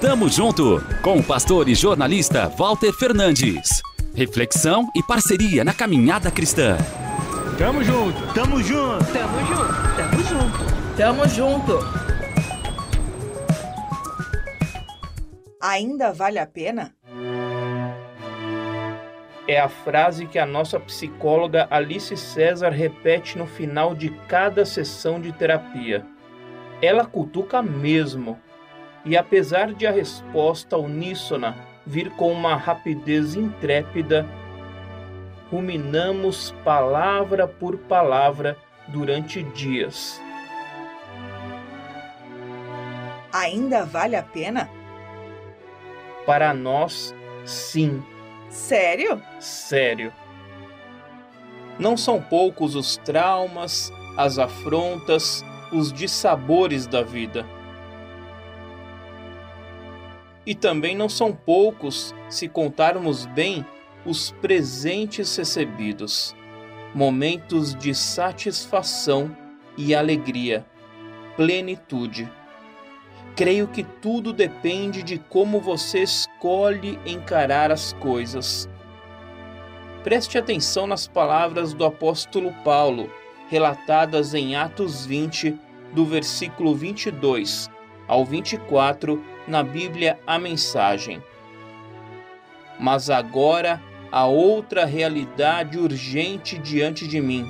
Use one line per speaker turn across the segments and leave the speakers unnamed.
Tamo junto com o pastor e jornalista Walter Fernandes. Reflexão e parceria na caminhada cristã.
Tamo junto, tamo junto,
tamo junto, tamo junto,
tamo junto.
Ainda vale a pena?
É a frase que a nossa psicóloga Alice César repete no final de cada sessão de terapia. Ela cutuca mesmo. E apesar de a resposta uníssona vir com uma rapidez intrépida, ruminamos palavra por palavra durante dias.
Ainda vale a pena?
Para nós, sim.
Sério?
Sério. Não são poucos os traumas, as afrontas, os dissabores da vida. E também não são poucos, se contarmos bem, os presentes recebidos, momentos de satisfação e alegria, plenitude. Creio que tudo depende de como você escolhe encarar as coisas. Preste atenção nas palavras do apóstolo Paulo, relatadas em Atos 20, do versículo 22 ao 24, na Bíblia A Mensagem. Mas agora há outra realidade urgente diante de mim.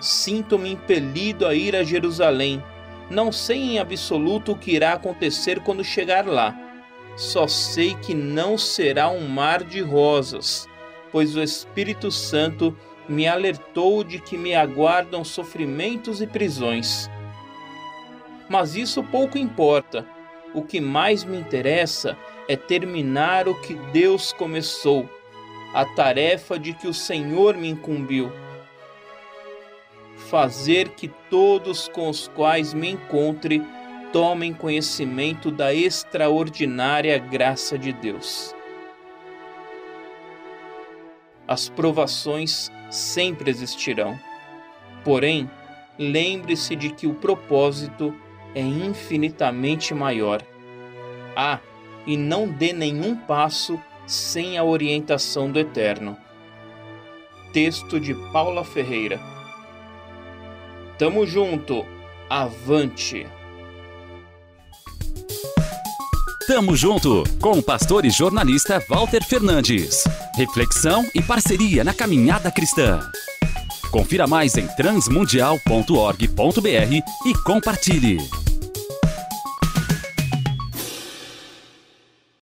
Sinto-me impelido a ir a Jerusalém não sei em absoluto o que irá acontecer quando chegar lá. Só sei que não será um mar de rosas, pois o Espírito Santo me alertou de que me aguardam sofrimentos e prisões. Mas isso pouco importa. O que mais me interessa é terminar o que Deus começou, a tarefa de que o Senhor me incumbiu fazer que todos com os quais me encontre tomem conhecimento da extraordinária graça de Deus. As provações sempre existirão, porém, lembre-se de que o propósito é infinitamente maior. Ah, e não dê nenhum passo sem a orientação do Eterno. Texto de Paula Ferreira Tamo junto. Avante.
Tamo junto com o pastor e jornalista Walter Fernandes. Reflexão e parceria na caminhada cristã. Confira mais em transmundial.org.br e compartilhe.